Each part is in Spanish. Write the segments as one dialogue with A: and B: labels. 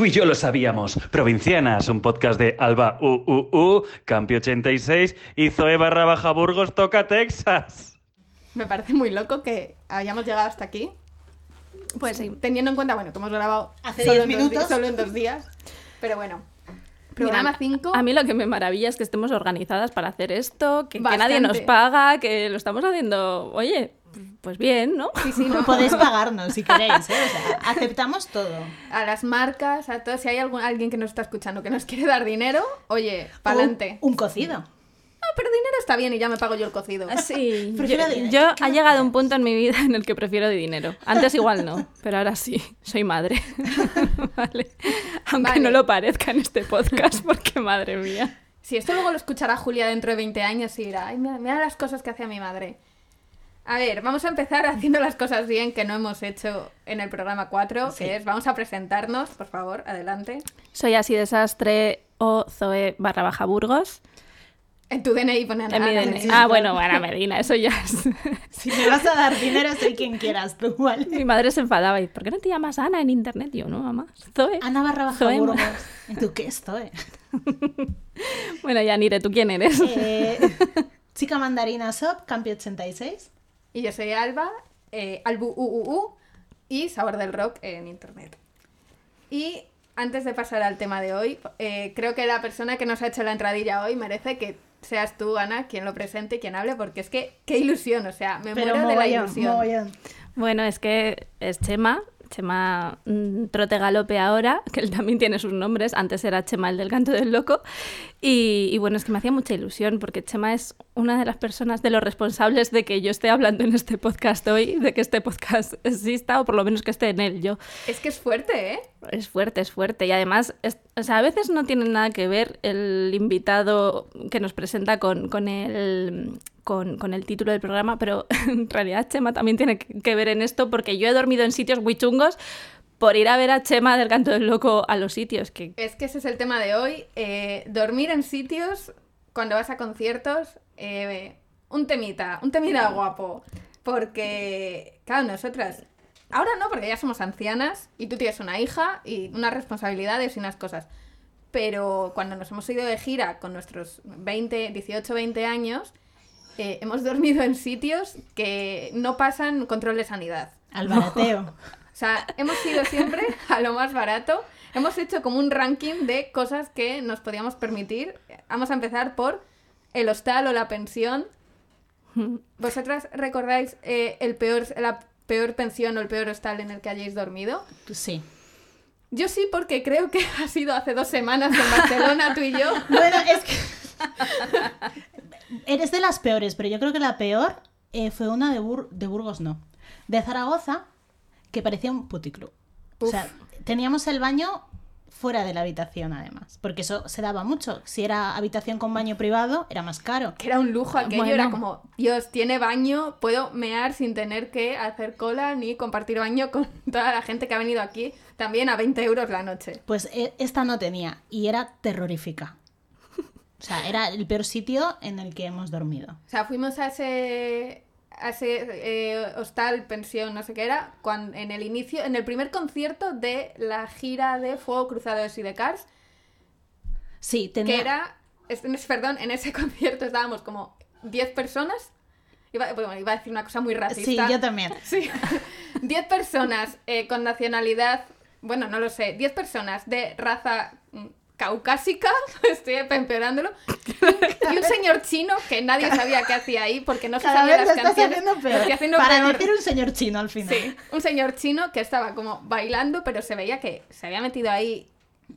A: Tú y yo lo sabíamos. Provincianas, un podcast de Alba UUU, Campi 86 y Zoe barra baja Burgos toca Texas.
B: Me parece muy loco que hayamos llegado hasta aquí. Pues teniendo en cuenta, bueno, que hemos grabado
C: Hace
B: solo
C: 10
B: en dos
C: minutos.
B: solo en dos días. Pero bueno, programa 5.
D: A mí lo que me maravilla es que estemos organizadas para hacer esto, que, que nadie nos paga, que lo estamos haciendo, oye, pues bien, ¿no?
B: Sí, sí, no.
C: Podéis pagarnos si queréis, ¿eh? O sea, aceptamos todo.
B: A las marcas, a todos. Si hay algún, alguien que nos está escuchando que nos quiere dar dinero, oye, pa'lante.
C: Un, cocido.
B: No, pero dinero está bien y ya me pago yo el cocido.
D: Sí, yo, yo
C: ¿Qué
D: ha llegado un punto en mi vida en el que prefiero de dinero. Antes igual no, pero ahora sí, soy madre. Vale. Aunque
B: Vale.
D: no lo parezca en este podcast, porque madre mía.
B: Si esto luego lo escuchará Julia dentro de 20 años y dirá, ay, mira, mira las cosas que hacía mi madre. A ver, vamos a empezar haciendo las cosas bien que no hemos hecho en el programa 4,
C: Sí.
B: que es, vamos a presentarnos, por favor, adelante.
D: Soy así desastre o Zoe barra baja Burgos.
B: En tu DNI pone
D: En mi DNI. Ah, bueno, Ana Medina, eso ya es.
C: Si me vas a dar dinero, soy quien quieras, tú, ¿vale?
D: Mi madre se enfadaba y ¿por qué no te llamas Ana en internet? Yo, no, mamá, Zoe.
C: Ana barra baja
D: Zoe.
C: Burgos. ¿Y tú qué estoy?
D: Bueno, ya Nire, ¿tú quién eres?
C: Eh, chica mandarina Shop, Campi 86.
B: Y yo soy Alba, eh, Albu UUU y Sabor del Rock en internet. Y antes de pasar al tema de hoy, eh, creo que la persona que nos ha hecho la entradilla hoy merece que seas tú, Ana, quien lo presente y quien hable, porque es que qué ilusión, o sea, me
C: Pero
B: muero de la ilusión.
C: mogollón.
D: Bueno, es que es Chema, Chema mm, Trote Galope ahora, que él también tiene sus nombres, antes era Chema el del canto del loco, y, y bueno, es que me hacía mucha ilusión, porque Chema es una de las personas, de los responsables de que yo esté hablando en este podcast hoy, de que este podcast exista, o por lo menos que esté en él yo.
B: Es que es fuerte, ¿eh?
D: Es fuerte, es fuerte. Y además, es- o sea, a veces no tiene nada que ver el invitado que nos presenta con, con, el, con, con el título del programa, pero en realidad Chema también tiene que que ver en esto porque yo he dormido en sitios muy chungos por ir a ver a Chema del Canto del Loco a los sitios. Que,
B: Es que ese es el tema de hoy. eh, dormir en sitios cuando vas a conciertos, eh, un temita, un temita guapo. Porque, claro, nosotras, ahora no, porque ya somos ancianas y tú tienes una hija y unas responsabilidades y unas cosas. Pero cuando nos hemos ido de gira con nuestros 20, 18, 20 años, eh, hemos dormido en sitios que no pasan control de sanidad.
C: Al barateo.
B: O sea, hemos ido siempre a lo más barato. Hemos hecho como un ranking de cosas que nos podíamos permitir. Vamos a empezar por el hostal o la pensión. ¿Vosotras recordáis eh, el peor, la peor pensión o el peor hostal en el que hayáis dormido?
C: Sí.
B: Yo sí, porque creo que ha sido hace dos semanas en Barcelona, tú y yo.
C: Bueno, es que. Eres de las peores, pero yo creo que la peor eh, fue una de, Bur- de Burgos, no. De Zaragoza, que parecía un puticlub. O sea, teníamos el baño fuera de la habitación, además. Porque eso se daba mucho. Si era habitación con baño privado, era más caro.
B: Que era un lujo aquello,
D: Bueno.
B: era como, Dios, tiene baño, puedo mear sin tener que hacer cola ni compartir baño con toda la gente que ha venido aquí, también a 20 euros la noche.
C: Pues eh, esta no tenía y era terrorífica. O sea, era el peor sitio en el que hemos dormido.
B: O sea, fuimos a ese, ese eh, hostal, pensión, no sé qué era, cuando, en el inicio, en el primer concierto de la gira de Fuego Cruzado de Sidecars,
C: Sí, tenía...
B: que era, es- perdón, en ese concierto estábamos como 10 personas, iba, bueno, iba a decir una cosa muy
C: Sí,
B: racista.
C: yo también.
B: Sí, 10 personas eh, con nacionalidad, bueno, no lo sé, 10 personas de raza mm, caucásica, estoy empeorándolo, y un señor chino que nadie sabía qué hacía ahí porque no se
C: Cada
B: sabía
C: vez
B: las
C: estás
B: canciones.
C: haciendo
B: Lo
C: peor.
B: estoy haciendo
C: Para
B: peor.
C: decir un señor chino al final.
B: Sí, un señor chino que estaba como bailando, pero se veía que se había metido ahí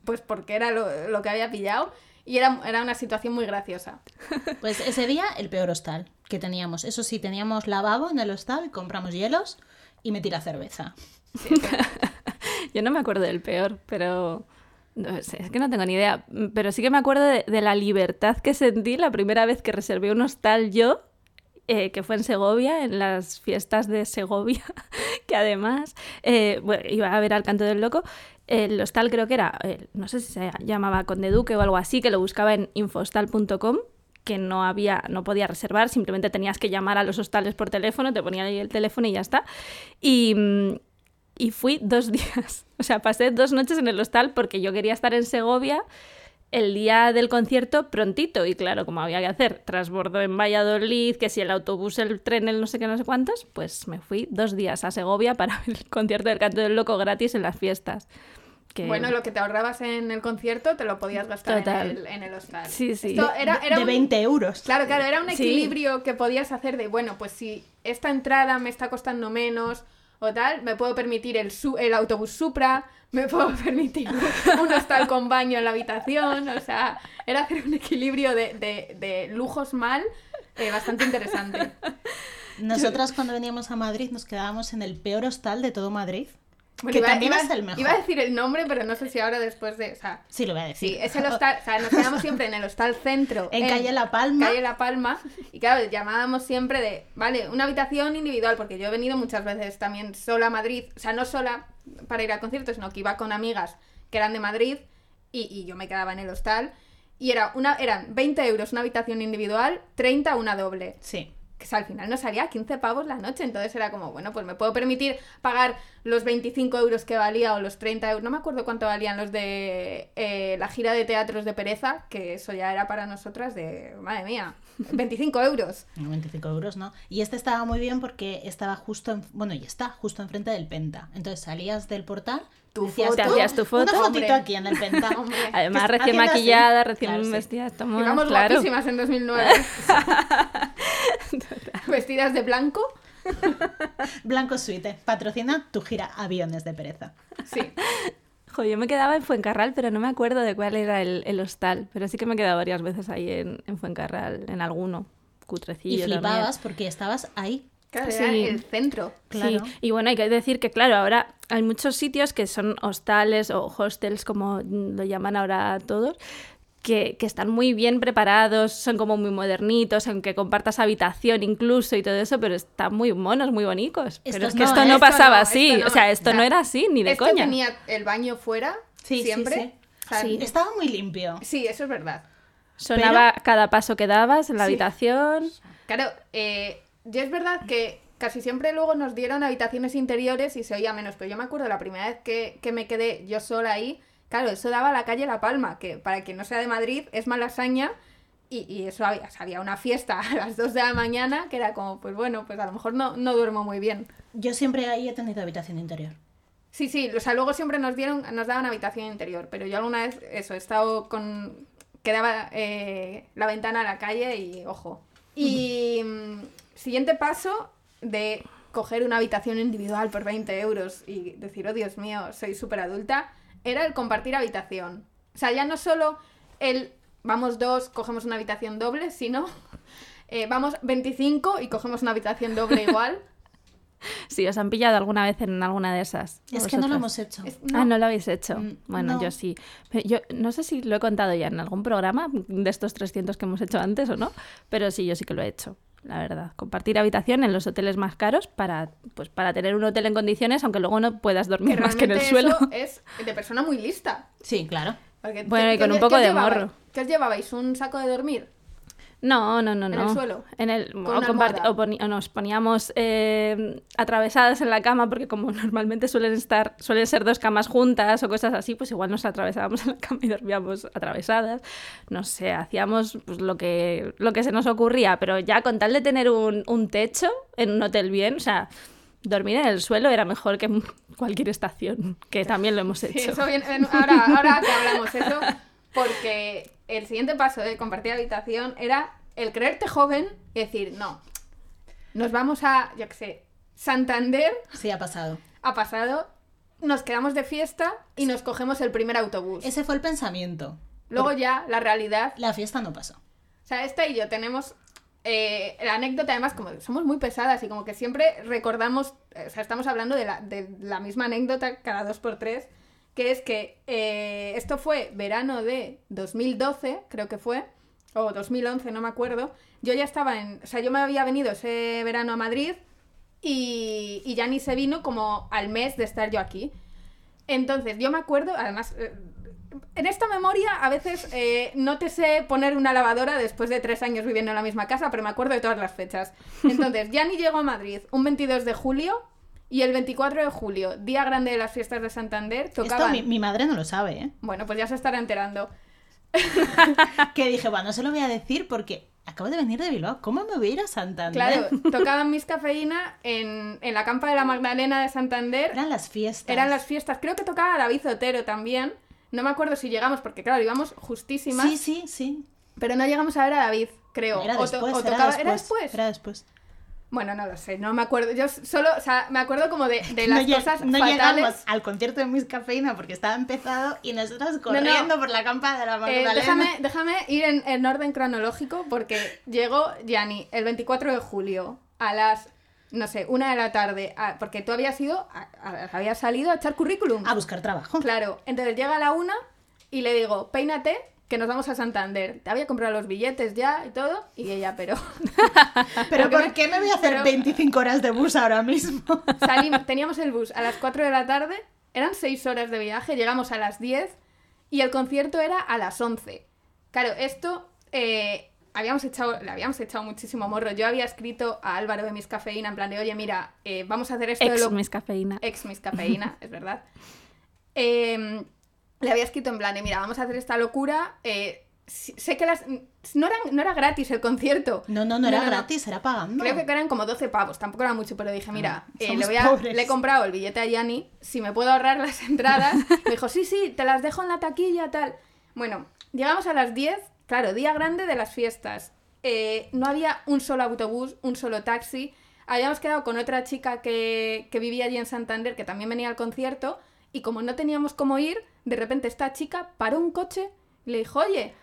B: pues porque era lo, lo que había pillado y era, era una situación muy graciosa.
C: Pues ese día el peor hostal que teníamos. Eso sí, teníamos lavabo en el hostal, compramos hielos y metí la cerveza.
D: Yo no me acuerdo del peor, pero... no sé, es que no tengo ni idea. Pero sí que me acuerdo de, la libertad que sentí la primera vez que reservé un hostal yo, eh, que fue en Segovia, en las fiestas de Segovia, que además eh, iba a ver al canto del loco. El hostal creo que era, no sé si se llamaba Conde Duque o algo así, que lo buscaba en infostal.com que no había, no podía reservar, simplemente tenías que llamar a los hostales por teléfono, te ponían ahí el teléfono y ya está. Y, mm, y fui dos días. O sea, pasé dos noches en el hostal porque yo quería estar en Segovia el día del concierto prontito. Y claro, como había que hacer transbordo en Valladolid, que si el autobús, el tren, el no sé qué, no sé cuántos, pues me fui dos días a Segovia para el concierto del Canto del Loco gratis en las fiestas. Que...
B: Bueno, lo que te ahorrabas en el concierto te lo podías gastar en
D: Total.
B: el, en el hostal.
D: Sí, sí.
B: Esto era, era
C: de
B: un-
C: 20 euros.
B: Claro, claro, era un
D: Sí.
B: equilibrio que podías hacer de, bueno, pues si esta entrada me está costando menos o tal, me puedo permitir el, su- el autobús Supra, me puedo permitir un hostal con baño en la habitación, o sea, era hacer un equilibrio de, lujos mal eh, bastante interesante.
C: Nosotras cuando veníamos a Madrid nos quedábamos en el peor hostal de todo Madrid.
B: Bueno,
C: que
B: iba-
C: también
B: iba-
C: es el mejor.
B: Iba a decir el nombre, pero no sé si ahora después de... O sea,
C: Sí, lo voy a decir.
B: sí, es el hostal, o sea, nos quedamos siempre en el hostal centro.
C: En calle La Palma.
B: Calle La Palma. Y claro, llamábamos siempre de, vale, una habitación individual, porque yo he venido muchas veces también sola a Madrid, o sea, no sola para ir a conciertos, sino que iba con amigas que eran de Madrid y, y yo me quedaba en el hostal. Y era una, eran 20 euros una habitación individual, 30 una doble.
C: Sí.
B: Que al final nos salía 15 pavos la noche, entonces era como, bueno, pues me puedo permitir pagar los 25 euros que valía o los 30 euros, no me acuerdo cuánto valían los de eh, la gira de teatros de pereza, que eso ya era para nosotras de, madre mía, 25 euros.
C: No, 25 euros, ¿no? Y este estaba muy bien porque estaba justo, en- bueno, y está justo enfrente del Penta. Entonces salías del portal,
B: Tu foto.
D: Te hacías tu
C: Una
D: foto.
C: fotito
B: Hombre.
C: aquí en el Penta.
B: Hombre.
D: Además, recién
C: así.
D: maquillada, recién
C: Claro, sí.
D: vestida, estamos
B: Íbamos
D: claro.
B: guapísimas en 2009. Vestidas de blanco.
C: Blanco Suite, patrocina tu gira Aviones de Pereza.
B: Sí.
D: Jo, yo me quedaba en Fuencarral, pero no me acuerdo de cuál era el, el hostal. Pero sí que me he quedado varias veces ahí en, en Fuencarral, en alguno. Cutrecillo
C: Y
D: también.
C: flipabas porque estabas ahí.
B: Claro,
D: Sí.
B: era el centro.
C: Claro.
D: Sí, y bueno, hay que decir que, claro, ahora hay muchos sitios que son hostales o hostels, como lo llaman ahora todos, que, que están muy bien preparados, son como muy modernitos, aunque compartas habitación incluso y todo eso, pero están muy monos, muy bonitos. Pero es que
C: no,
D: esto no
B: Esto
D: pasaba
B: no,
D: así,
B: esto no.
D: o sea, esto
B: O sea,
D: no era así, ni de
B: Esto
D: coña.
B: tenía el baño fuera,
C: Sí,
B: siempre.
C: sí.
B: O sea,
D: Sí.
C: Estaba muy limpio.
B: sí, eso es verdad.
D: Sonaba cada paso que dabas en la
B: Sí.
D: habitación.
B: Claro, eh, yo es verdad que casi siempre luego nos dieron habitaciones interiores y se oía menos, pero yo me acuerdo la primera vez que, que me quedé yo sola ahí, claro, eso daba a la calle La Palma, que para quien no sea de Madrid es Malasaña, y, y eso había, o sea, había una fiesta a las 2 de la mañana que era como, pues bueno, pues a lo mejor no, no duermo muy bien.
C: Yo siempre ahí he tenido habitación interior.
B: Sí, sí, o sea, luego siempre nos dieron, nos daban habitación interior, pero yo alguna vez, eso, he estado con, quedaba eh, la ventana a la calle y, ojo. Y mm, siguiente paso de coger una habitación individual por 20 euros y decir, oh Dios mío, soy súper adulta, era el compartir habitación. O sea, ya no solo el vamos dos, cogemos una habitación doble, sino eh, vamos 25 y cogemos una habitación doble igual.
D: Sí, os han pillado alguna vez en alguna de esas.
C: Es que no lo hemos hecho.
B: Es-
D: Ah, no lo habéis hecho.
C: Mm,
D: Bueno,
C: no.
D: yo sí. Pero yo no sé si lo he contado ya en algún programa de estos 300 que hemos hecho antes o no, pero sí, yo sí que lo he hecho, la verdad. Compartir habitación en los hoteles más caros para, pues, para tener un hotel en condiciones, aunque luego no puedas dormir más que en el suelo.
B: es de persona muy lista.
C: Sí, claro.
B: Porque
D: Bueno,
B: ¿qué-
D: y con un poco de morro.
B: ¿Qué os llevabais? ¿Un saco de dormir?
D: No, no, no,
B: ¿En
D: no.
B: el suelo?
D: En el,
B: ¿Con
D: o, nos poníamos eh, atravesadas en la cama, porque como normalmente suelen estar, suelen ser dos camas juntas o cosas así, pues igual nos atravesábamos en la cama y dormíamos atravesadas. No sé, hacíamos pues, lo, que, lo que se nos ocurría, pero ya con tal de tener un, un techo en un hotel bien, o sea, dormir en el suelo era mejor que en cualquier estación, que también lo hemos
B: Sí,
D: hecho.
B: eso en- ahora, ahora que hablamos eso, porque el siguiente paso de compartir habitación era el creerte joven y decir, no, nos vamos a, yo qué sé, Santander,
C: Sí, ha pasado.
B: ha pasado, nos quedamos de fiesta y nos cogemos el primer autobús.
C: Ese fue el pensamiento.
B: Luego ya, la realidad,
C: La fiesta no pasó.
B: O sea, esta y yo tenemos eh, la anécdota, además, como somos muy pesadas y como que siempre recordamos, o sea, estamos hablando de la, de la misma anécdota cada dos por tres, que es que eh, esto fue verano de 2012, creo que fue, o 2011, no me acuerdo. Yo ya estaba en, o sea, yo me había venido ese verano a Madrid y, y ya ni se vino como al mes de estar yo aquí. Entonces, yo me acuerdo, además, eh, en esta memoria a veces eh, no te sé poner una lavadora después de tres años viviendo en la misma casa, pero me acuerdo de todas las fechas. Entonces, ya ni llego a Madrid un 22 de julio Y el 24 de julio, día grande de las fiestas de Santander, tocaban...
C: Esto mi, mi madre no lo sabe, ¿eh?
B: Bueno, pues ya se estará enterando.
C: Que dije, bueno, no se lo voy a decir porque acabo de venir de Bilbao. ¿Cómo me voy a ir a Santander?
B: Claro, tocaban Miss Cafeína en, en la campa de la Magdalena de Santander.
C: Eran las fiestas.
B: Eran las fiestas. Creo que tocaba David Otero también. No me acuerdo si llegamos, porque claro, íbamos justísimas.
C: Sí, sí, sí.
B: Pero no llegamos a ver a David, creo.
C: Era
B: O to-
C: después,
B: o
C: era
B: tocaba-
C: después.
B: ¿Era después?
C: Era después.
B: Bueno, no lo sé, no me acuerdo. Yo solo, o sea, me acuerdo como de, de
C: no
B: las
C: lle-
B: cosas
C: no
B: fatales.
C: llegamos al concierto de Miss Cafeína porque estaba empezado y nosotros corriendo por la campa de la
B: Eh,
C: Magdalena.
B: déjame, déjame ir en, en orden cronológico porque llegó Gianni el 24 de julio a las, no sé, una de la tarde, a- porque tú habías ido, a- a- habías salido a echar currículum.
C: A buscar trabajo.
B: Claro, entonces llega a la una y le digo, peínate, que nos vamos a Santander. Te había comprado los billetes ya y todo, y ella, pero...
C: Pero ¿por
B: me-
C: qué me voy a hacer
B: pero-
C: 25 horas de bus ahora mismo?
B: Salimos, teníamos el bus a las 4 de la tarde, eran 6 horas de viaje, llegamos a las 10 y el concierto era a las 11. Claro, esto eh, habíamos echado, le habíamos echado muchísimo morro. Yo había escrito a Álvaro de Mis Cafeína en plan de, oye, mira, eh, vamos a hacer esto de
D: Ex
B: lo...
D: Miss Cafeína.
B: Ex Mis Cafeína, es verdad. Eh, le había escrito en plan de, mira, vamos a hacer esta locura. eh, sé que las... No era, no era gratis el concierto.
C: No, no, no era gratis, era pagando.
B: Creo que eran como 12 pavos, tampoco era mucho, pero dije, mira,
C: Ah,
B: eh, le, voy a- le he comprado el billete a Yanni, si me puedo ahorrar las entradas. Me dijo, sí, sí, te las dejo en la taquilla, tal. Bueno, llegamos a las 10, claro, día grande de las fiestas. Eh, no había un solo autobús, un solo taxi. Habíamos quedado con otra chica que, que vivía allí en Santander, que también venía al concierto, y como no teníamos cómo ir, de repente esta chica paró un coche y le dijo, oye,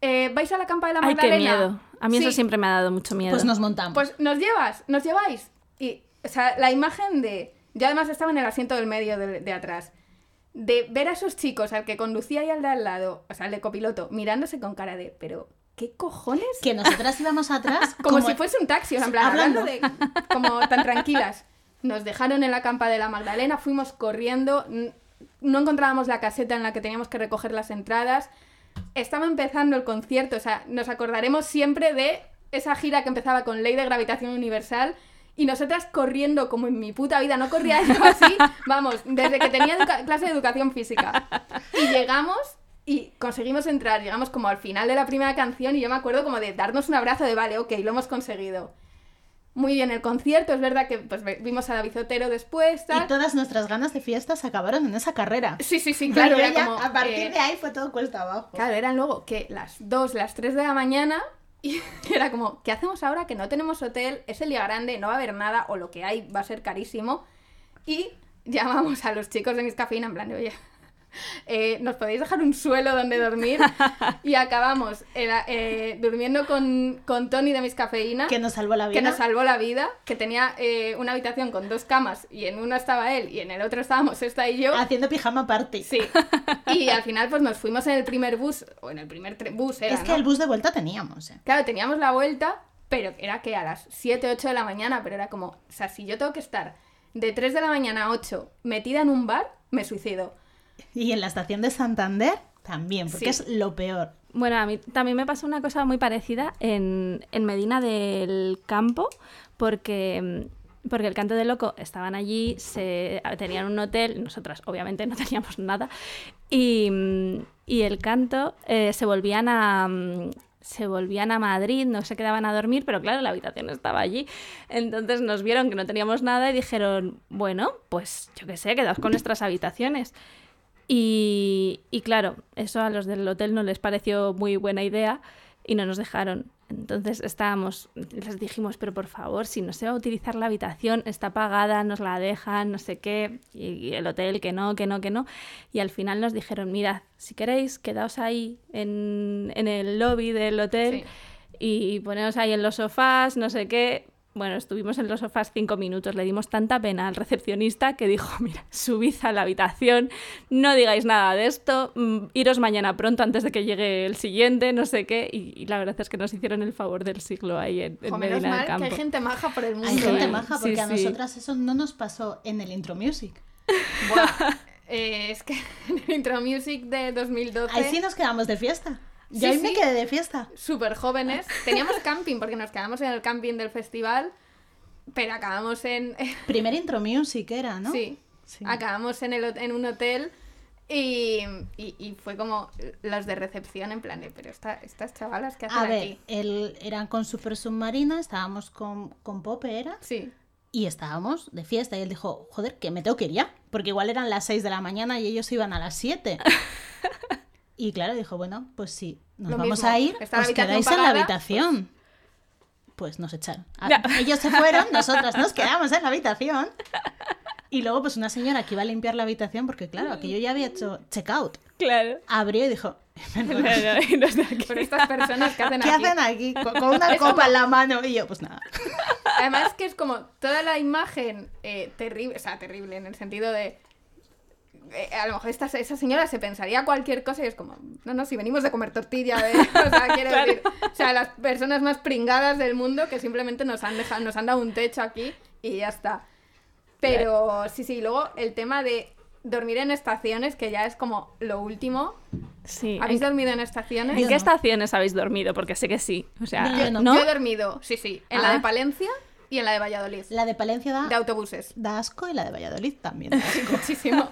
B: eh, ¿vais a la campa de la
D: Ay,
B: Magdalena?
D: qué miedo. A mí eso siempre me ha dado mucho miedo.
C: Pues nos montamos.
B: Pues nos llevas, nos lleváis. Y, o sea, la imagen de. Yo además estaba en el asiento del medio de, de atrás. De ver a esos chicos, al que conducía y al de al lado, o sea, al de copiloto, mirándose con cara de, pero, ¿qué cojones?
C: Que nosotras íbamos atrás
B: Como, si fuese un taxi, o sea, en plan,
C: Hablando.
B: hablando de. como tan tranquilas. Nos dejaron en la campa de la Magdalena, fuimos corriendo, no encontrábamos la caseta en la que teníamos que recoger las entradas. Estaba empezando el concierto, o sea, nos acordaremos siempre de esa gira que empezaba con Ley de Gravitación Universal y nosotras corriendo como en mi puta vida, no corría yo así, vamos, desde que tenía clase de educación física. Y llegamos y conseguimos entrar, llegamos como al final de la primera canción y yo me acuerdo como de darnos un abrazo de vale, ok, lo hemos conseguido. Muy bien el concierto, es verdad que pues vimos a David Otero después, tal.
C: Y todas nuestras ganas de fiestas acabaron en esa carrera.
B: Sí, sí, sí, claro, era
C: ya,
B: como,
C: a partir
B: eh,
C: de ahí fue todo cuesta abajo.
B: Claro, eran luego que las 2, las 3 de la mañana y era como, ¿qué hacemos ahora que no tenemos hotel? Es el día grande, no va a haber nada o lo que hay va a ser carísimo. Y llamamos a los chicos de Mis Cafeína en plan, de, oye, eh, ¿nos podéis dejar un suelo donde dormir? Y acabamos era, eh, durmiendo con, con Tony de Mis Cafeína.
C: Que nos salvó la vida.
B: que nos salvó la vida, que tenía eh, una habitación con dos camas y en una estaba él y en el otro estábamos esta y yo.
C: Haciendo pijama party.
B: Sí. Y al final pues nos fuimos en el primer bus, o en el primer bus era,
C: es que
B: ¿no?
C: el bus de vuelta teníamos. ¿eh?
B: Claro, teníamos la vuelta, pero era que a las 7, 8 de la mañana, pero era como, o sea, si yo tengo que estar de 3 de la mañana a 8 metida en un bar, me suicido.
C: Y en la estación de Santander también, porque
B: Sí.
C: es lo peor.
D: Bueno, a mí también me pasó una cosa muy parecida en, en Medina del Campo, porque, mm, porque el Canto de Loco estaban allí, se, tenían un hotel, nosotras obviamente no teníamos nada, y, mm, y el canto eh, se volvían a... mm, se volvían a Madrid, no se quedaban a dormir, pero claro, la habitación estaba allí. Entonces nos vieron que no teníamos nada y dijeron, bueno, pues yo qué sé, quedaos con nuestras habitaciones. Y, y claro, eso a los del hotel no les pareció muy buena idea y no nos dejaron. Entonces estábamos, les dijimos, pero por favor, si no se va a utilizar la habitación, está pagada, nos la dejan, no sé qué, y, y el hotel que no, que no, que no. Y al final nos dijeron, mirad, si queréis, quedaos ahí en, en el lobby del hotel y poneos ahí en los sofás, no sé qué. Bueno, estuvimos en los sofás cinco minutos, le dimos tanta pena al recepcionista que dijo, mira, subid a la habitación, no digáis nada de esto, mm, iros mañana pronto antes de que llegue el siguiente, no sé qué, y, y la verdad es que nos hicieron el favor del siglo ahí en, en Medina
B: mal
D: del
B: que
D: Campo.
B: hay gente maja por el mundo.
C: Hay gente
B: ¿eh?
C: maja,
D: sí,
C: porque a nosotras eso no nos pasó en el intro music.
B: Buah, eh, es que en el Intro Music de 2012...
C: Ahí sí nos quedamos de fiesta.
B: Sí,
C: ahí me
B: sí.
C: quedé de fiesta.
B: súper jóvenes. Teníamos camping, porque nos quedamos en el camping del festival. pero acabamos en...
C: Primer intro music era, ¿no?
B: Sí.
C: Sí.
B: Acabamos en, el, en un hotel y, y, y fue como los de recepción en plan de, pero esta- estas chavalas que hacen
C: A ver,
B: aquí.
C: el, eran con Super Submarina, estábamos con, con Pope, ¿era?
B: Sí.
C: Y estábamos de fiesta y él dijo, joder, que me tengo que ir ya, porque igual eran las 6 de la mañana y ellos iban a las 7. y claro, dijo, bueno, pues sí, nos
B: Lo
C: vamos
B: mismo,
C: a ir,
B: está la
C: os quedáis en la
B: pagada,
C: habitación. Pues nos echaron. A-
D: Ya.
C: Ellos se fueron, nosotras nos quedamos en la habitación. Y luego pues una señora que iba a limpiar la habitación, porque claro, aquello ya había hecho checkout.
D: Claro.
C: Abrió y dijo,
D: No, no, y no aquí.
B: Por estas personas que hacen
C: ¿qué
B: aquí.
C: hacen aquí? Con, con una copa en la mano. Y yo, pues nada.
B: Además que es como toda la imagen eh, terrible, o sea, terrible en el sentido de... eh, a lo mejor esta, esa señora se pensaría cualquier cosa y es como, no, no, si venimos de comer tortilla, de, o sea, quiero
D: Claro.
B: decir, o sea, las personas más pringadas del mundo que simplemente nos han dejado, nos han dado un techo aquí y ya está. Pero sí, sí, luego el tema de dormir en estaciones, que ya es como lo último.
D: Sí.
B: ¿Habéis
D: ¿En,
B: dormido en estaciones?
D: en qué
C: no.
D: estaciones habéis dormido? Porque sé que sí. O sea,
C: Yo no.
D: ¿no?
B: Yo he dormido, sí, sí, en la
D: Ah.
B: de Palencia y en la de Valladolid.
C: La de Palencia da,
B: De autobuses.
C: da asco y la de Valladolid también. da asco.
B: Muchísimo.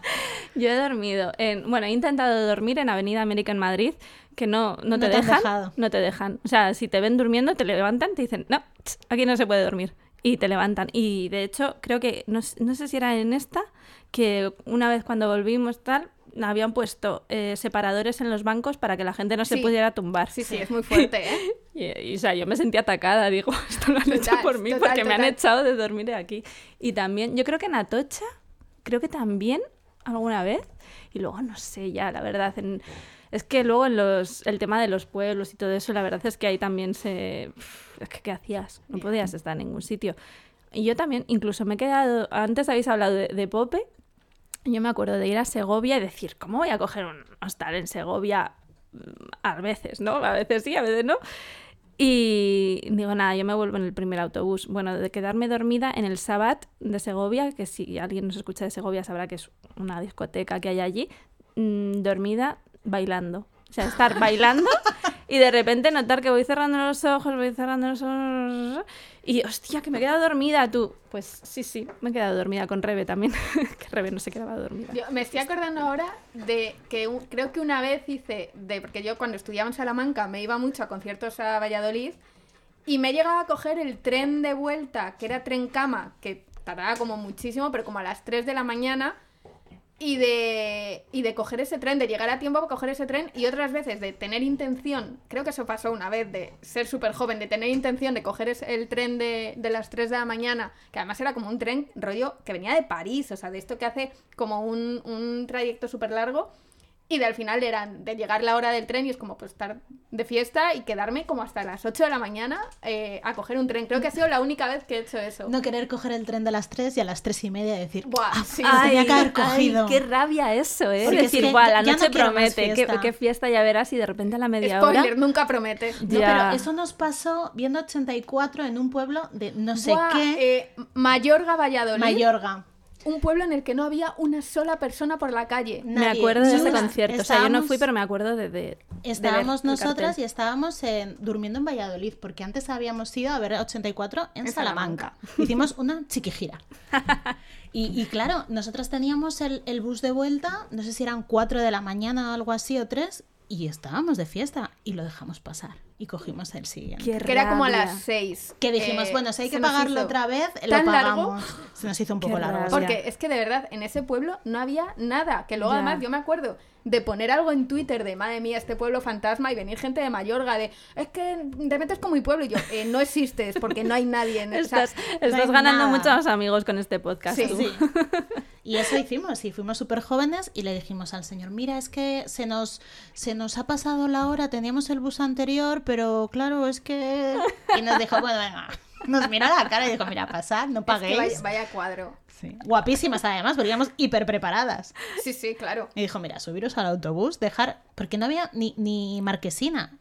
D: Yo he dormido en, bueno, he intentado dormir en Avenida América en Madrid, que no, no te
C: No te
D: dejan, no te dejan. O sea, si te ven durmiendo, te levantan, te dicen, no, aquí no se puede dormir. Y te levantan. Y de hecho, creo que, no, no sé si era en esta, que una vez cuando volvimos tal, habían puesto eh, separadores en los bancos para que la gente no se
B: Sí.
D: pudiera tumbar.
B: Sí, sí, es muy fuerte, ¿eh?
D: Y, y, o sea, yo me sentí atacada, digo, esto lo han hecho
B: Total,
D: por mí
B: total,
D: porque me han
B: total.
D: echado de dormir aquí. Y también, yo creo que en Atocha, creo que también alguna vez, y luego no sé ya, la verdad, en- es que luego en los, el tema de los pueblos y todo eso, la verdad es que ahí también se... Es que, ¿qué hacías? No podías estar en ningún sitio. Y yo también, incluso me he quedado, antes habéis hablado de, de Pope, yo me acuerdo de ir a Segovia y decir, ¿cómo voy a coger un hostal en Segovia? Mm, A veces, ¿no? A veces sí, a veces no. Y digo, nada, yo me vuelvo en el primer autobús. Bueno, de quedarme dormida en el Sabat de Segovia, que si alguien nos escucha de Segovia sabrá que es una discoteca que hay allí, mm, dormida bailando. O sea, estar bailando y de repente notar que voy cerrando los ojos, voy cerrando los ojos y hostia, que me he quedado dormida tú. Pues sí, sí, me he quedado dormida con Rebe también, que Rebe no se quedaba dormida.
B: Yo me estoy acordando ahora de que creo que una vez hice, de, porque yo cuando estudiaba en Salamanca me iba mucho a conciertos a Valladolid y me llegaba a coger el tren de vuelta, que era tren cama, que tardaba como muchísimo, pero como a las 3 de la mañana. Y de, y de coger ese tren, de llegar a tiempo para coger ese tren y otras veces de tener intención, creo que eso pasó una vez, de ser súper joven, de tener intención de coger ese- el tren de, de las 3 de la mañana, que además era como un tren rollo que venía de París, o sea, de esto que hace como un, un trayecto súper largo y de al final eran de llegar la hora del tren y es como pues estar de fiesta y quedarme como hasta las 8 de la mañana eh, a coger un tren. Creo que ha sido la única vez que he hecho eso.
C: No querer coger el tren de las 3 y a las 3 y media decir,
B: Buah,
C: "Ah,
B: sí.
C: tenía que haber cogido.
D: qué rabia eso, ¿eh?
C: Porque
D: Es
C: que
D: "Buah,
C: ya-
D: la
C: no
D: noche
C: más
D: promete, qué,
C: fiesta".
D: qué fiesta ya verás y de repente a la media
B: Spoiler,
D: hora...
B: nunca promete.
C: No,
D: Ya.
C: pero eso nos pasó viendo 84 en un pueblo de no sé
B: Buah,
C: qué,
B: eh, Mayorga, Valladolid.
C: Mayorga.
B: Un pueblo en el que no había una sola persona por la calle.
D: Me acuerdo de ese concierto, o sea, yo no fui, pero me acuerdo de... de-
C: Estábamos nosotras y estábamos en- durmiendo en Valladolid, porque antes habíamos ido a ver 84 en,
B: En
C: Salamanca. Hicimos una chiquigira. Y, y claro, nosotras teníamos el, el bus de vuelta, no sé si eran 4 de la mañana o algo así, o 3, y estábamos de fiesta y lo dejamos pasar. Y cogimos el siguiente.
D: Qué
B: Que era como a las 6.
C: Que dijimos, bueno, si hay que pagarlo
B: hizo
C: otra vez, lo
B: tan largo.
C: pagamos. Se nos hizo un poco
D: Qué
C: largo.
D: rabia.
B: Porque es que de verdad, en ese pueblo no había nada. Que luego
D: Ya.
B: además yo me acuerdo de poner algo en Twitter de madre mía, este pueblo fantasma y venir gente de Mayorga de es que de repente es como mi pueblo y yo, "Eh, no existes porque no hay nadie en o sea,
D: Estás, estás
C: hay
D: ganando
C: nada.
D: muchos amigos con este podcast.
B: Sí,
D: tú.
C: Sí. Y eso hicimos, y fuimos súper jóvenes y le dijimos al señor, mira, es que se nos, se nos ha pasado la hora, teníamos el bus anterior, pero claro, es que... Y nos dijo, bueno, venga, nos miró a la cara y dijo, mira, pasad, no
B: es que
C: paguéis.
B: vaya, vaya cuadro.
C: Sí. Guapísimas además, porque íbamos hiper preparadas.
B: Sí, sí, claro.
C: Y dijo, mira, subiros al autobús, dejar... Porque no había ni, ni marquesina.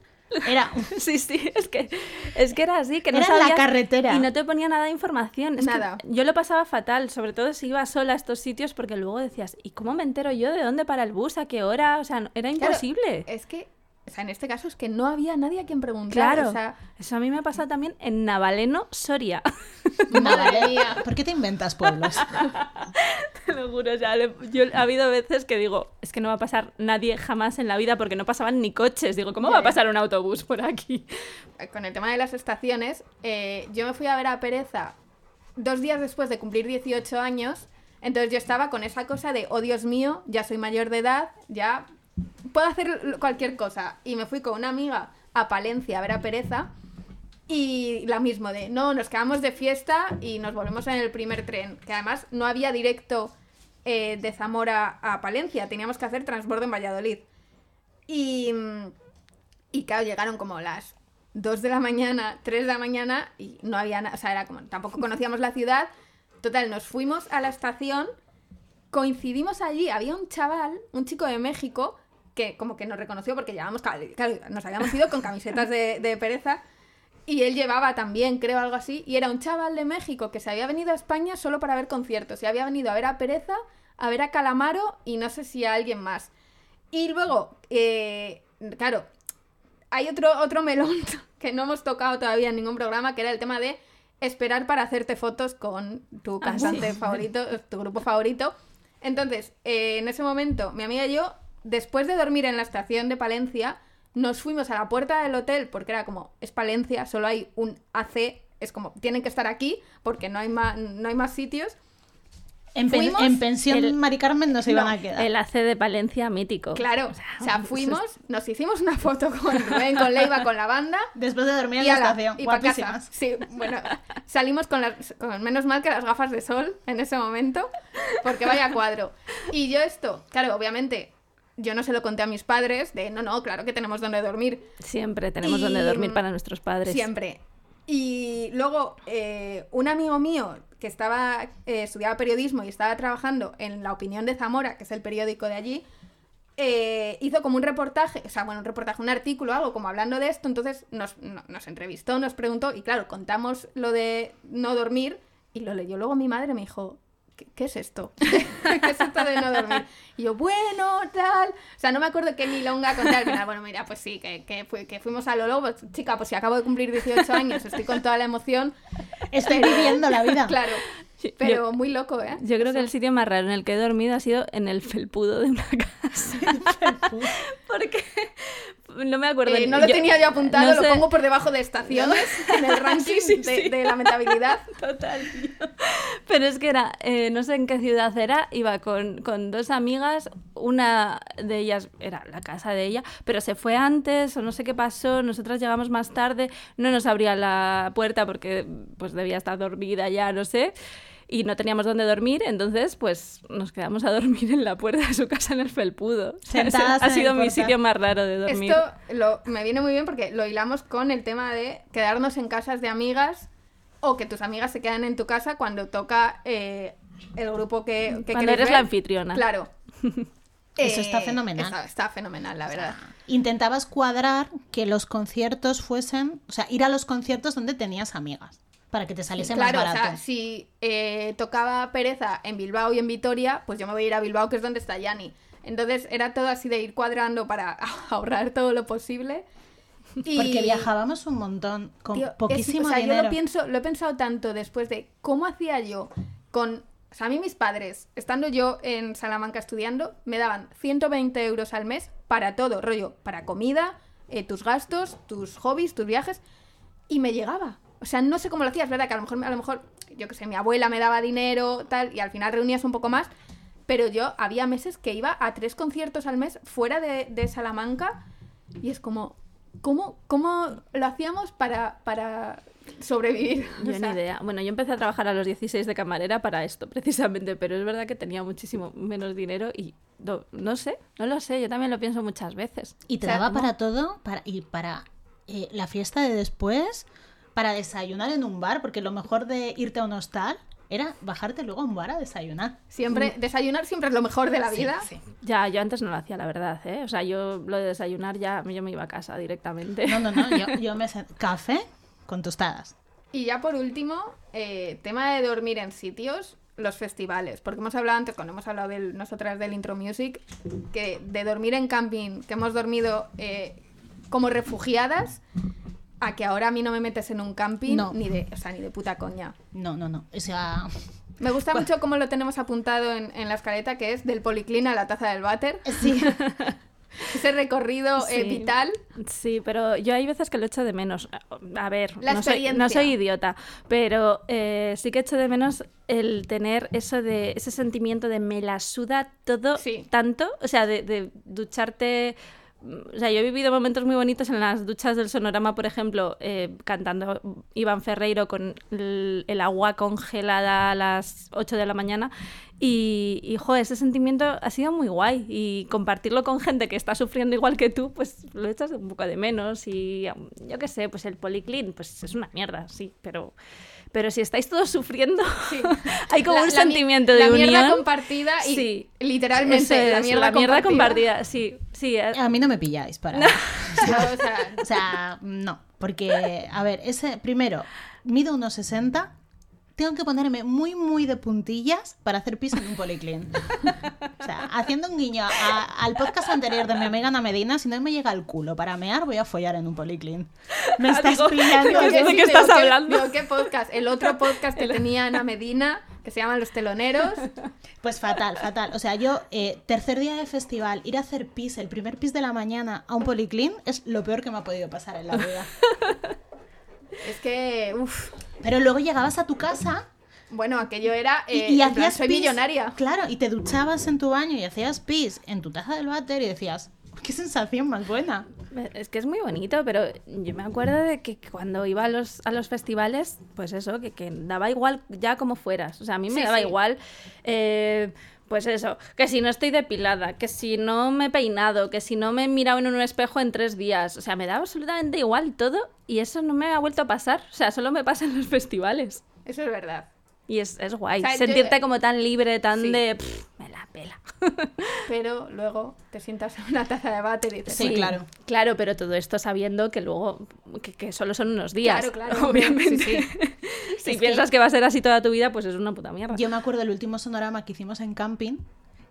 C: Era...
D: Sí, sí, es que, es que era así, que no
C: Era en la
D: sabías
C: carretera.
D: Y no te ponía nada de información. Es que
B: Nada.
D: yo lo pasaba fatal, sobre todo si iba sola a estos sitios, porque luego decías, ¿y cómo me entero yo de dónde para el bus? ¿A qué hora? O sea, era
B: Claro,
D: imposible.
B: es que o sea, en este caso es que no había nadie a quien preguntar.
D: Claro.
B: O sea,
D: Eso a mí me ha pasado también en Navaleno, Soria.
B: madre mía.
C: ¿Por qué te inventas pueblos?
D: Te lo juro, o sea, le- yo, ha habido veces que digo, es que no va a pasar nadie jamás en la vida porque no pasaban ni coches. Digo, ¿cómo
B: Ya,
D: va a
B: ya.
D: pasar un autobús por aquí?
B: Con el tema de las estaciones, eh, yo me fui a ver a Pereza dos días después de cumplir 18 años. Entonces yo estaba con esa cosa de, oh Dios mío, ya soy mayor de edad, ya puedo hacer cualquier cosa. Y me fui con una amiga a Palencia a ver a Pereza. Y la mismo de, no, nos quedamos de fiesta y nos volvemos en el primer tren. Que además no había directo eh, de Zamora a Palencia, teníamos que hacer transbordo en Valladolid. Y, mm, y claro, llegaron como las 2 de la mañana, 3 de la mañana y no había nada, o sea, era como, tampoco conocíamos la ciudad. Total, nos fuimos a la estación, coincidimos allí, había un chaval, un chico de México, que como que nos reconoció porque llevábamos, claro, nos habíamos ido con camisetas de, de pereza. Y él llevaba también, creo, algo así. Y era un chaval de México que se había venido a España solo para ver conciertos. Y había venido a ver a Pereza, a ver a Calamaro y no sé si a alguien más. Y luego, eh, claro, hay otro, otro melón que no hemos tocado todavía en ningún programa, que era el tema de esperar para hacerte fotos con tu
D: Ah,
B: cantante
D: sí.
B: favorito, tu grupo favorito. Entonces, eh, en ese momento, mi amiga y yo, después de dormir en la estación de Palencia, nos fuimos a la puerta del hotel, porque era como, es Palencia, solo hay un AC, es como, tienen que estar aquí, porque no hay más, no hay más sitios.
C: En, pen-
B: Fuimos,
C: en pensión
D: el-
C: Mari Carmen no se iban
B: No,
C: a quedar.
D: El AC de Palencia mítico.
B: Claro, o sea, fuimos, nos hicimos una foto con Rubén, con Leiva, con la banda,
C: Después de dormir en
B: y,
C: la
B: ala,
C: estación.
B: y pa' casa.
C: Guapísimas.
B: Sí, bueno, salimos con las, con menos mal que las gafas de sol en ese momento, porque vaya cuadro. Y yo esto, claro, obviamente, yo no se lo conté a mis padres, de no, no, claro que tenemos donde dormir,
D: Siempre tenemos
B: Y,
D: donde dormir para nuestros padres.
B: siempre. Y luego, eh, un amigo mío que estaba, eh, estudiaba periodismo y estaba trabajando en La Opinión de Zamora, que es el periódico de allí, eh, hizo como un reportaje, o sea, bueno, un reportaje, un artículo, algo como hablando de esto, entonces nos, no- nos entrevistó, nos preguntó, y claro, contamos lo de no dormir, y lo leyó luego mi madre, me dijo, ¿qué, qué es esto? ¿Qué es esto de no dormir? Y yo, bueno, tal, o sea, no me acuerdo qué milonga contar, al final, bueno, mira, pues sí, que, que, fui- que fuimos a lo lobo, chica, pues si acabo de cumplir 18 años, estoy con toda la emoción,
C: Estoy viviendo la vida.
B: claro, pero
D: yo-
B: muy loco, ¿eh?
D: Yo creo que el sitio más raro en el que he dormido ha sido en el felpudo de una casa. Porque no me acuerdo.
B: Eh, no lo
D: yo-
B: tenía yo apuntado,
D: no
B: lo
D: sé-
B: pongo por debajo de estaciones en el ranking
D: Sí, sí,
B: de,
D: sí.
B: de lamentabilidad.
D: Total, tío. Pero es que era, eh, no sé en qué ciudad era, iba con, con dos amigas, una de ellas era la casa de ella, pero se fue antes o no sé qué pasó, nosotras llegamos más tarde, no nos abría la puerta porque pues debía estar dormida ya, no sé. Y no teníamos dónde dormir, entonces pues nos quedamos a dormir en la puerta de su casa en el felpudo. O sea, ese
C: Sentadas
D: ha sido mi sitio más raro de dormir.
B: Esto lo, me viene muy bien porque lo hilamos con el tema de quedarnos en casas de amigas o que tus amigas se quedan en tu casa cuando toca eh, el grupo que, que
D: Cuando eres
B: ver.
D: la anfitriona.
B: Claro.
C: Eso
B: Eh,
C: está fenomenal.
B: Está, está fenomenal, la verdad.
C: Intentabas cuadrar que los conciertos fuesen, o sea, ir a los conciertos donde tenías amigas, para que te saliese
B: Claro,
C: más
B: o
C: barato.
B: sea, si eh, tocaba pereza en Bilbao y en Vitoria, pues yo me voy a ir a Bilbao, que es donde está Yani. Entonces era todo así de ir cuadrando para ahorrar todo lo posible. Y-
C: Porque viajábamos un montón, con
B: Tío, es- o sea,
C: dinero.
B: yo lo pienso, lo he pensado tanto después de cómo hacía yo con. O sea, a mí mis padres, estando yo en Salamanca estudiando, me daban 120 euros al mes para todo, rollo, para comida, eh, tus gastos, tus hobbies, tus viajes, y me llegaba. O sea, no sé cómo lo hacías, verdad que a lo mejor, a lo mejor, yo qué sé, mi abuela me daba dinero, tal, y al final reunías un poco más, pero yo había meses que iba a tres conciertos al mes fuera de, de Salamanca, y es como, ¿cómo, cómo lo hacíamos para, para sobrevivir?
D: Yo
B: O sea,
D: ni idea. Bueno, yo empecé a trabajar a los 16 de camarera para esto, precisamente, pero es verdad que tenía muchísimo menos dinero y no, no sé, no lo sé, yo también lo pienso muchas veces.
C: Y te
B: O sea,
C: daba
B: ¿cómo?
C: para todo, para, y para eh, la fiesta de después, para desayunar en un bar, porque lo mejor de irte a un hostal era bajarte luego a un bar a desayunar.
B: Siempre, desayunar siempre es lo mejor de la vida.
C: Sí, sí.
D: Ya, yo antes no lo hacía, la verdad, ¿eh? O sea, yo lo de desayunar ya, yo me iba a casa directamente.
C: No, no, no, yo, yo me café con tostadas.
B: Y ya por último, eh, tema de dormir en sitios, los festivales. Porque hemos hablado antes, cuando hemos hablado del, nosotras del intro music, que de dormir en camping, que hemos dormido eh, como refugiadas a que ahora a mí no me metes en un camping
C: No.
B: ni de, o sea, ni de puta coña.
C: No, no, no. O sea,
B: Me gusta mucho cómo lo tenemos apuntado en, en la escaleta, que es del policlín a la taza del váter.
C: sí.
B: Ese recorrido eh, vital.
D: Sí, pero yo hay veces que lo echo de menos. A ver,
B: La
D: no, soy, no soy idiota, pero eh, sí que echo de menos el tener eso de ese sentimiento de me la suda todo
B: Sí.
D: tanto, o sea, de, de ducharte. O sea, yo he vivido momentos muy bonitos en las duchas del sonorama, por ejemplo, eh, cantando Iván Ferreiro con el, agua congelada a las 8 de la mañana. Y, y, ese sentimiento ha sido muy guay. Y compartirlo con gente que está sufriendo igual que tú, pues lo echas un poco de menos. Y yo qué sé, pues el policlín, pues es una mierda, sí, pero, pero si estáis todos sufriendo,
B: Sí.
D: hay como
B: La-
D: un
B: la
D: sentimiento de
B: la
D: unión.
B: mierda compartida y
D: Sí.
B: literalmente
D: Eso
B: la mierda, compartida.
D: compartida. Sí, sí. eh,
C: A mí no me pilláis para.
B: No, o sea,
C: O sea, no. Porque, a ver, ese, primero, mido unos 60. Tengo que ponerme muy, muy de puntillas para hacer pis en un policlín. O sea, haciendo un guiño a- al podcast anterior de mi amiga Ana Medina, si no me llega el culo para mear, voy a follar en un policlín. Me estás
D: Digo,
C: pillando.
D: digo, ¿de
B: sí,
D: qué estás hablando?
B: digo, ¿qué podcast? El otro podcast que tenía Ana Medina, que se llama Los Teloneros.
C: Pues fatal, fatal. O sea, yo, eh, tercer día de festival, ir a hacer pis, el primer pis de la mañana a un policlín, es lo peor que me ha podido pasar en la vida.
B: Es que, uff,
C: Pero luego llegabas a tu casa
B: bueno, aquello era.
C: y,
B: eh,
C: y
B: en plan,
C: hacías
B: soy
C: pis,
B: millonaria.
C: Claro, y te duchabas en tu baño y hacías pis en tu taza del váter y decías, qué sensación más buena.
D: Es que es muy bonito, pero yo me acuerdo de que cuando iba a los, a los festivales, pues eso, que, que daba igual ya como fueras. O sea, a mí me
B: Sí,
D: daba
B: sí.
D: igual, eh, pues eso, que si no estoy depilada, que si no me he peinado, que si no me he mirado en un espejo en tres días. O sea, me daba absolutamente igual todo y eso no me ha vuelto a pasar. O sea, solo me pasa en los festivales.
B: Eso es verdad.
D: Y es, es guay.
B: O sea, yo-
D: Sentirte como tan libre, tan
B: Sí.
D: de... "Pff, me la pela.
B: Pero luego te sientas en una taza de bate y dices.
C: Sí, claro.
D: Claro, pero todo esto sabiendo que luego, que, que solo son unos días.
B: Claro, claro,
D: Obviamente.
B: sí,
D: si
C: Es
D: piensas que... va a ser así toda tu vida, pues es una puta mierda.
C: Yo me acuerdo del último sonorama que hicimos en camping,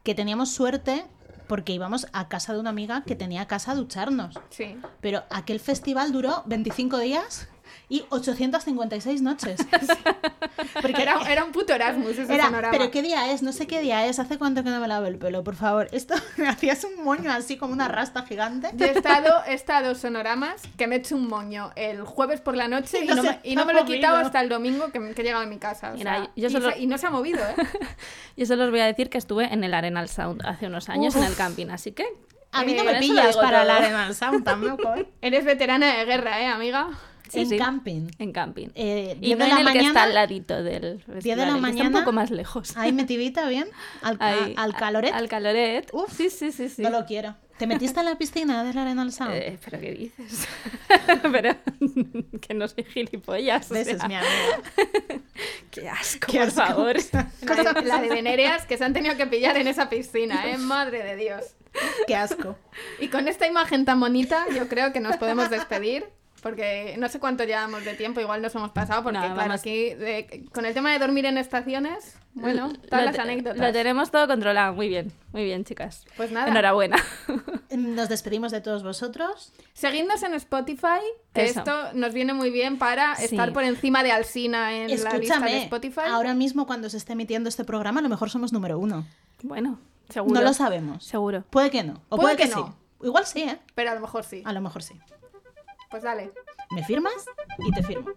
C: que teníamos suerte porque íbamos a casa de una amiga que tenía casa a ducharnos.
B: Sí.
C: Pero aquel festival duró 25 días y 856 noches.
B: Porque era, era un puto Erasmus ese
C: Era,
B: sonorama.
C: pero ¿qué día es? No sé qué día es. ¿Hace cuánto que no me lavo el pelo? Por favor. Esto me hacías un moño así como una rasta gigante.
B: Yo he estado, he estado sonoramas que me he hecho un moño el jueves por la noche y,
C: Y no
B: no,
C: se
B: me, y no me lo he quitado hasta el domingo que, que he llegado a mi casa. o
D: Mira,
B: sea,
D: yo
B: y
D: solo-
B: se- y, no se ha movido, ¿eh?
D: Yo solo os voy a decir que estuve en el Arenal Sound hace unos años
B: Uf.
D: en el camping, así que...
C: A mí no
B: Eh,
C: me pillas para
D: todo.
C: el Arenal Sound tampoco. ¿eh?
B: Eres veterana de guerra, ¿eh, amiga?
D: Sí,
C: en
D: sí.
C: camping.
D: En camping.
C: Eh,
D: y
C: 10
D: no
C: de
D: en
C: la
D: el que está
C: mañana-
D: al ladito del
C: de la
D: que está
C: mañana-
D: un poco más lejos.
C: Ahí metidita bien. Al, a-
D: Ahí,
C: al caloret.
D: Al caloret.
C: Uf.
D: sí, sí, sí, sí.
C: No lo quiero. ¿Te metiste en la piscina del Arenal Sound?
D: Eh, ¿Pero qué dices? pero que no soy gilipollas. o
C: Ves, es
D: sea,
C: mi amiga.
D: Qué asco,
C: Qué
D: por
C: asco.
D: favor.
B: La de, la de venéreas que se han tenido que pillar en esa piscina, ¿eh? Madre de Dios.
C: Qué asco.
B: Y con esta imagen tan bonita, yo creo que nos podemos despedir. Porque no sé cuánto llevamos de tiempo, igual nos hemos pasado, porque
D: No,
B: claro,
D: vamos.
B: aquí de- con el tema de dormir en estaciones, bueno, todas
D: Lo
B: las anécdotas.
D: Lo tenemos todo controlado. Muy bien, muy bien, chicas.
B: Pues nada.
D: Enhorabuena.
C: Nos despedimos de todos vosotros.
B: Seguidnos en Spotify, que
D: Eso.
B: esto nos viene muy bien para
D: Sí.
B: estar por encima de Alsina en la lista de Spotify.
C: ahora mismo cuando se esté emitiendo este programa, a lo mejor somos número uno.
D: Bueno, seguro.
C: No lo sabemos.
D: Seguro.
C: Puede que no. O
B: Puede
C: puede,
B: que
C: que,
B: no.
C: sí. Igual sí, ¿eh?
B: Pero a lo mejor sí.
C: A lo mejor sí.
B: Pues dale.
C: ¿Me firmas? Y te firmo.